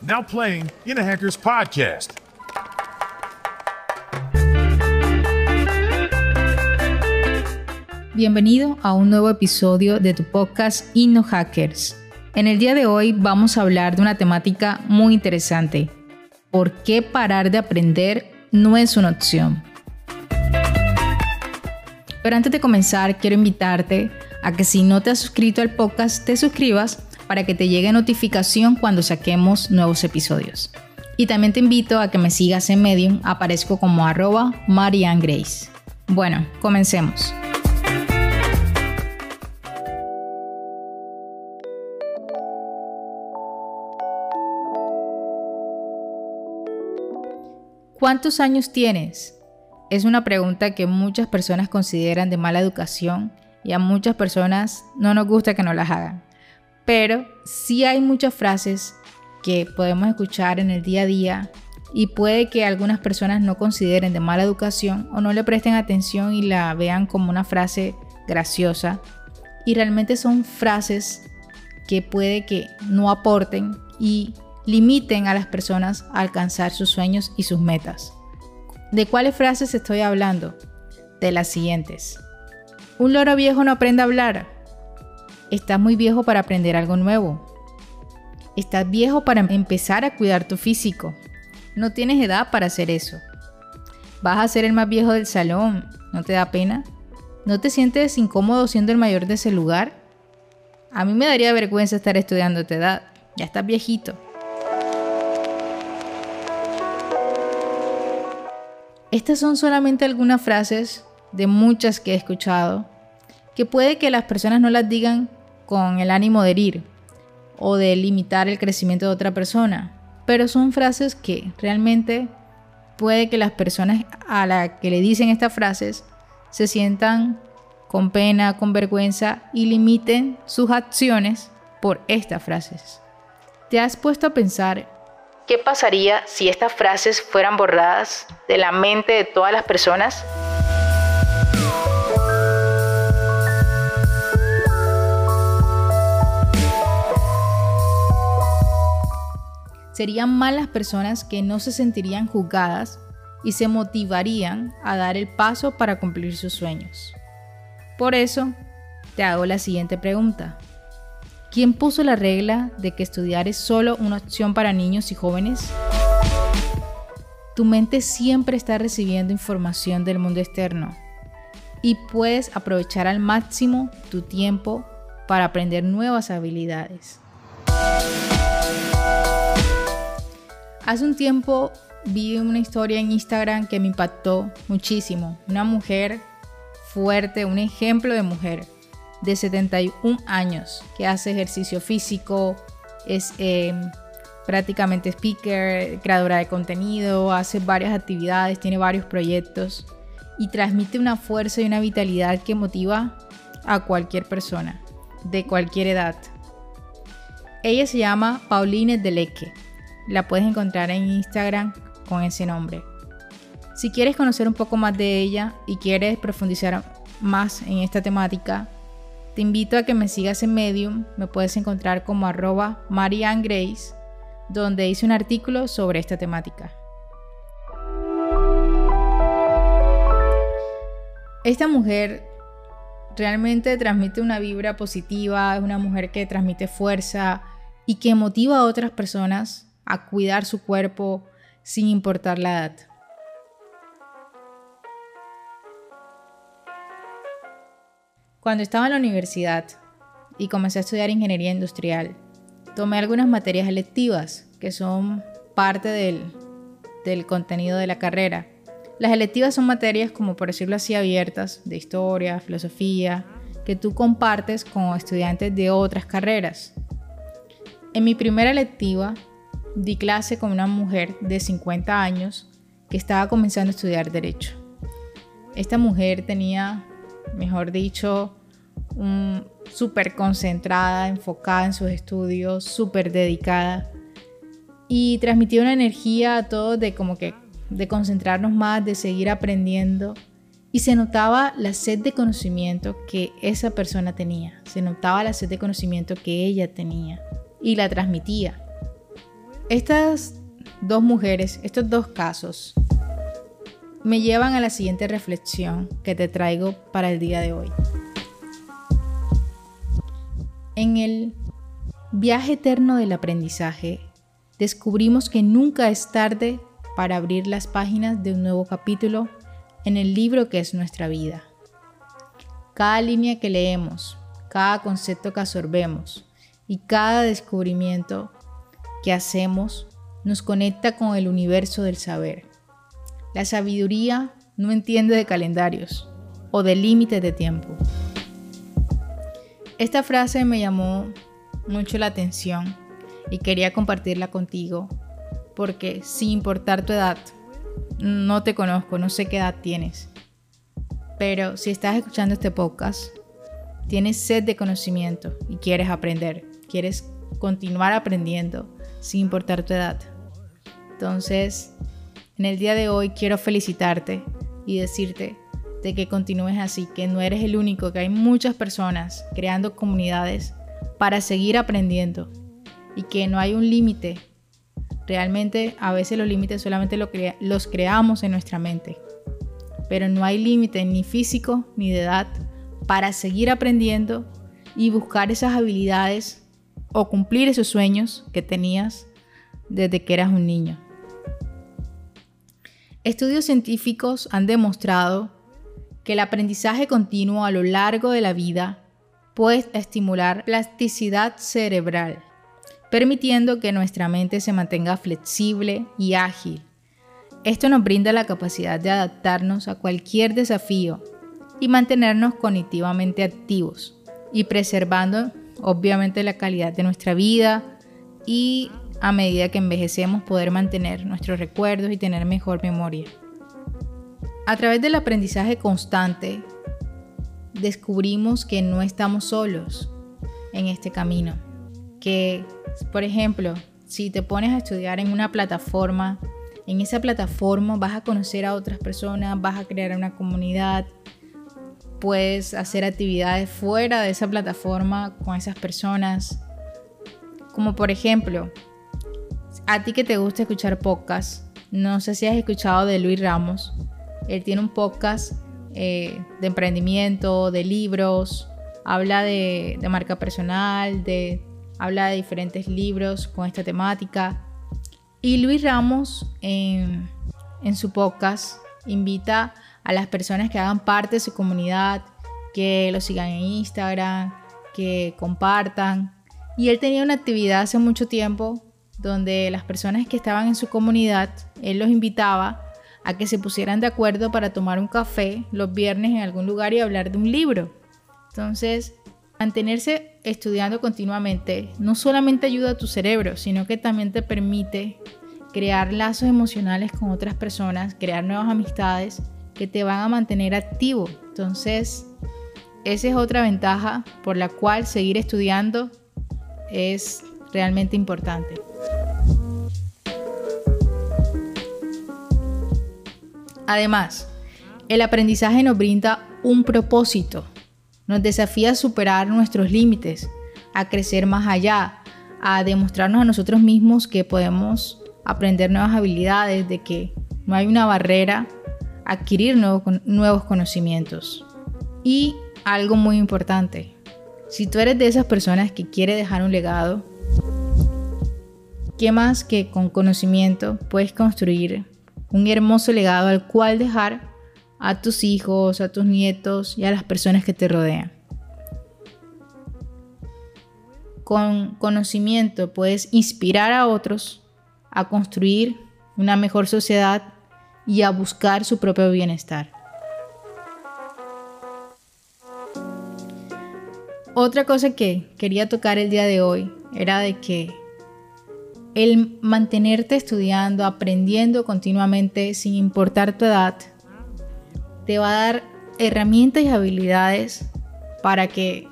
Now playing in podcast. Bienvenido a un nuevo episodio de tu podcast Inno Hackers. En el día de hoy vamos a hablar de una temática muy interesante. ¿Por qué parar de aprender no es una opción? Pero antes de comenzar, quiero invitarte a que si no te has suscrito al podcast, te suscribas para que te llegue notificación cuando saquemos nuevos episodios. Y también te invito a que me sigas en Medium, aparezco como arroba Marianne Grace. Bueno, comencemos. ¿Cuántos años tienes? Es una pregunta que muchas personas consideran de mala educación y a muchas personas no nos gusta que nos las hagan. Pero sí hay muchas frases que podemos escuchar en el día a día y puede que algunas personas no consideren de mala educación o no le presten atención y la vean como una frase graciosa. Y realmente son frases que puede que no aporten y limiten a las personas a alcanzar sus sueños y sus metas. ¿De cuáles frases estoy hablando? De las siguientes. Un loro viejo no aprende a hablar. Estás muy viejo para aprender algo nuevo. Estás viejo para empezar a cuidar tu físico. No tienes edad para hacer eso. Vas a ser el más viejo del salón. ¿No te da pena? ¿No te sientes incómodo siendo el mayor de ese lugar? A mí me daría vergüenza estar estudiando tu edad. Ya estás viejito. Estas son solamente algunas frases de muchas que he escuchado que puede que las personas no las digan con el ánimo de herir o de limitar el crecimiento de otra persona. Pero son frases que realmente puede que las personas a las que le dicen estas frases se sientan con pena, con vergüenza y limiten sus acciones por estas frases. ¿Te has puesto a pensar qué pasaría si estas frases fueran borradas de la mente de todas las personas? Serían malas personas que no se sentirían juzgadas y se motivarían a dar el paso para cumplir sus sueños. Por eso, te hago la siguiente pregunta. ¿Quién puso la regla de que estudiar es solo una opción para niños y jóvenes? Tu mente siempre está recibiendo información del mundo externo y puedes aprovechar al máximo tu tiempo para aprender nuevas habilidades. Hace un tiempo vi una historia en Instagram que me impactó muchísimo. Una mujer fuerte, un ejemplo de mujer de 71 años que hace ejercicio físico, es eh, prácticamente speaker, creadora de contenido, hace varias actividades, tiene varios proyectos y transmite una fuerza y una vitalidad que motiva a cualquier persona de cualquier edad. Ella se llama Pauline Deleque la puedes encontrar en Instagram con ese nombre. Si quieres conocer un poco más de ella y quieres profundizar más en esta temática, te invito a que me sigas en Medium, me puedes encontrar como arroba Grace, donde hice un artículo sobre esta temática. Esta mujer realmente transmite una vibra positiva, es una mujer que transmite fuerza y que motiva a otras personas a cuidar su cuerpo sin importar la edad. Cuando estaba en la universidad y comencé a estudiar ingeniería industrial, tomé algunas materias electivas que son parte del, del contenido de la carrera. Las electivas son materias, como por decirlo así, abiertas, de historia, filosofía, que tú compartes con estudiantes de otras carreras. En mi primera electiva di clase con una mujer de 50 años que estaba comenzando a estudiar derecho. Esta mujer tenía, mejor dicho, súper concentrada, enfocada en sus estudios, súper dedicada y transmitía una energía a todos de como que de concentrarnos más, de seguir aprendiendo y se notaba la sed de conocimiento que esa persona tenía, se notaba la sed de conocimiento que ella tenía y la transmitía. Estas dos mujeres, estos dos casos, me llevan a la siguiente reflexión que te traigo para el día de hoy. En el viaje eterno del aprendizaje, descubrimos que nunca es tarde para abrir las páginas de un nuevo capítulo en el libro que es nuestra vida. Cada línea que leemos, cada concepto que absorbemos y cada descubrimiento que hacemos nos conecta con el universo del saber. La sabiduría no entiende de calendarios o de límites de tiempo. Esta frase me llamó mucho la atención y quería compartirla contigo porque sin importar tu edad, no te conozco, no sé qué edad tienes, pero si estás escuchando este podcast, tienes sed de conocimiento y quieres aprender, quieres continuar aprendiendo sin importar tu edad. Entonces, en el día de hoy quiero felicitarte y decirte de que continúes así, que no eres el único, que hay muchas personas creando comunidades para seguir aprendiendo y que no hay un límite. Realmente a veces los límites solamente los creamos en nuestra mente, pero no hay límite ni físico ni de edad para seguir aprendiendo y buscar esas habilidades o cumplir esos sueños que tenías desde que eras un niño. Estudios científicos han demostrado que el aprendizaje continuo a lo largo de la vida puede estimular plasticidad cerebral, permitiendo que nuestra mente se mantenga flexible y ágil. Esto nos brinda la capacidad de adaptarnos a cualquier desafío y mantenernos cognitivamente activos y preservando obviamente la calidad de nuestra vida y a medida que envejecemos poder mantener nuestros recuerdos y tener mejor memoria. A través del aprendizaje constante, descubrimos que no estamos solos en este camino. Que, por ejemplo, si te pones a estudiar en una plataforma, en esa plataforma vas a conocer a otras personas, vas a crear una comunidad, puedes hacer actividades fuera de esa plataforma con esas personas. Como por ejemplo, a ti que te gusta escuchar podcasts, no sé si has escuchado de Luis Ramos. Él tiene un podcast eh, de emprendimiento, de libros, habla de, marca personal, de, habla de diferentes libros con esta temática. Y Luis Ramos en, en su podcast invita a las personas que hagan parte de su comunidad, que lo sigan en Instagram, que compartan. Y él tenía una actividad hace mucho tiempo donde las personas que estaban en su comunidad, él los invitaba a que se pusieran de acuerdo para tomar un café los viernes en algún lugar y hablar de un libro. Entonces, mantenerse estudiando continuamente no solamente ayuda a tu cerebro, sino que también te permite crear lazos emocionales con otras personas, crear nuevas amistades que te van a mantener activo. Entonces, esa es otra ventaja por la cual seguir estudiando es realmente importante. Además, el aprendizaje nos brinda un propósito, nos desafía a superar nuestros límites, a crecer más allá, a demostrarnos a nosotros mismos que podemos aprender nuevas habilidades, de que no hay una barrera adquirir nuevos conocimientos. Y algo muy importante, si tú eres de esas personas que quiere dejar un legado, ¿qué más que con conocimiento puedes construir un hermoso legado al cual dejar a tus hijos, a tus nietos y a las personas que te rodean. Con conocimiento puedes inspirar a otros a construir una mejor sociedad y a buscar su propio bienestar. Otra cosa que quería tocar el día de hoy era de que el mantenerte estudiando, aprendiendo continuamente sin importar tu edad, te va a dar herramientas y habilidades para que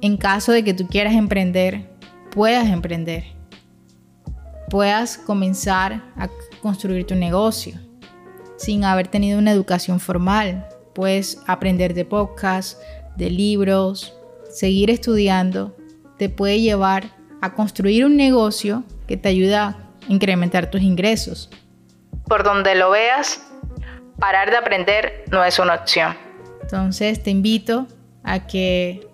en caso de que tú quieras emprender, puedas emprender. Puedas comenzar a construir tu negocio sin haber tenido una educación formal. Puedes aprender de podcasts, de libros, seguir estudiando, te puede llevar a construir un negocio que te ayuda incrementar tus ingresos. Por donde lo veas, parar de aprender no es una opción. Entonces te invito a que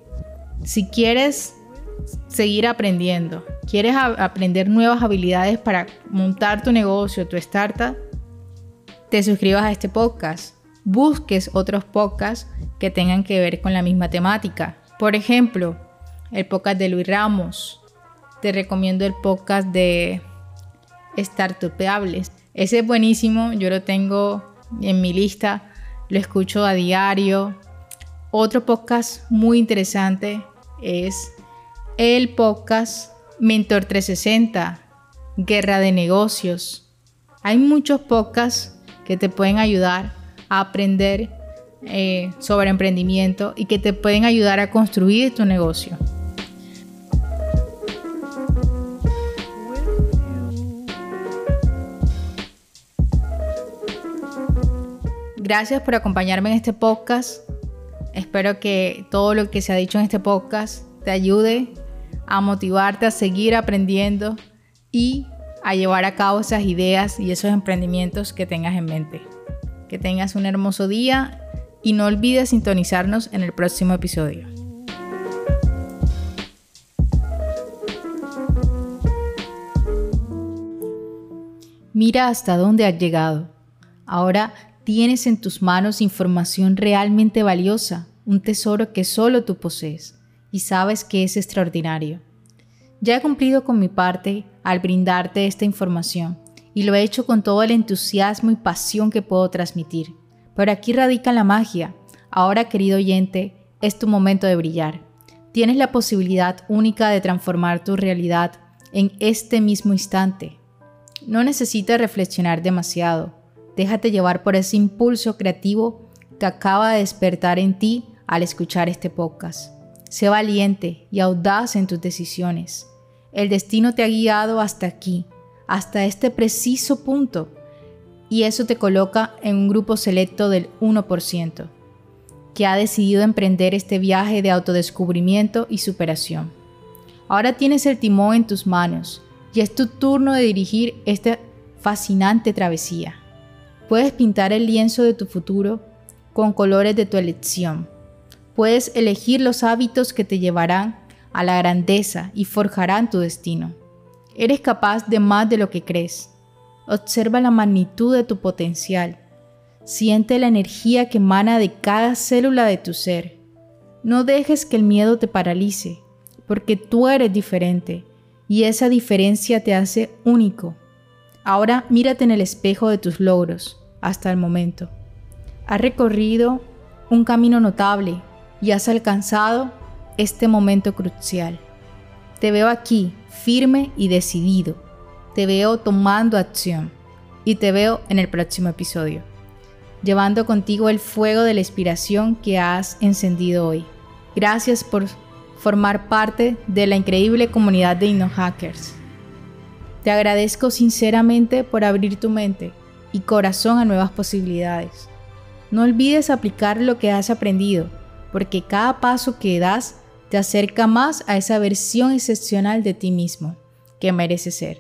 si quieres seguir aprendiendo, quieres aprender nuevas habilidades para montar tu negocio, tu startup, te suscribas a este podcast. Busques otros podcasts que tengan que ver con la misma temática. Por ejemplo, el podcast de Luis Ramos. Te recomiendo el podcast de Startupeables. Ese es buenísimo, yo lo tengo en mi lista, lo escucho a diario. Otro podcast muy interesante es el podcast Mentor 360, Guerra de Negocios. Hay muchos podcasts que te pueden ayudar a aprender eh, sobre emprendimiento y que te pueden ayudar a construir tu negocio. Gracias por acompañarme en este podcast. Espero que todo lo que se ha dicho en este podcast te ayude a motivarte a seguir aprendiendo y a llevar a cabo esas ideas y esos emprendimientos que tengas en mente. Que tengas un hermoso día y no olvides sintonizarnos en el próximo episodio. Mira hasta dónde has llegado. Ahora tienes en tus manos información realmente valiosa, un tesoro que solo tú posees y sabes que es extraordinario. Ya he cumplido con mi parte al brindarte esta información y lo he hecho con todo el entusiasmo y pasión que puedo transmitir. Pero aquí radica la magia. Ahora, querido oyente, es tu momento de brillar. Tienes la posibilidad única de transformar tu realidad en este mismo instante. No necesitas reflexionar demasiado Déjate llevar por ese impulso creativo que acaba de despertar en ti al escuchar este podcast. Sé valiente y audaz en tus decisiones. El destino te ha guiado hasta aquí, hasta este preciso punto, y eso te coloca en un grupo selecto del 1%, que ha decidido emprender este viaje de autodescubrimiento y superación. Ahora tienes el timón en tus manos y es tu turno de dirigir esta fascinante travesía. Puedes pintar el lienzo de tu futuro con colores de tu elección. Puedes elegir los hábitos que te llevarán a la grandeza y forjarán tu destino. Eres capaz de más de lo que crees. Observa la magnitud de tu potencial. Siente la energía que emana de cada célula de tu ser. No dejes que el miedo te paralice, porque tú eres diferente y esa diferencia te hace único. Ahora mírate en el espejo de tus logros hasta el momento. Has recorrido un camino notable y has alcanzado este momento crucial. Te veo aquí, firme y decidido. Te veo tomando acción y te veo en el próximo episodio, llevando contigo el fuego de la inspiración que has encendido hoy. Gracias por formar parte de la increíble comunidad de InnoHackers. Te agradezco sinceramente por abrir tu mente y corazón a nuevas posibilidades. No olvides aplicar lo que has aprendido, porque cada paso que das te acerca más a esa versión excepcional de ti mismo que mereces ser.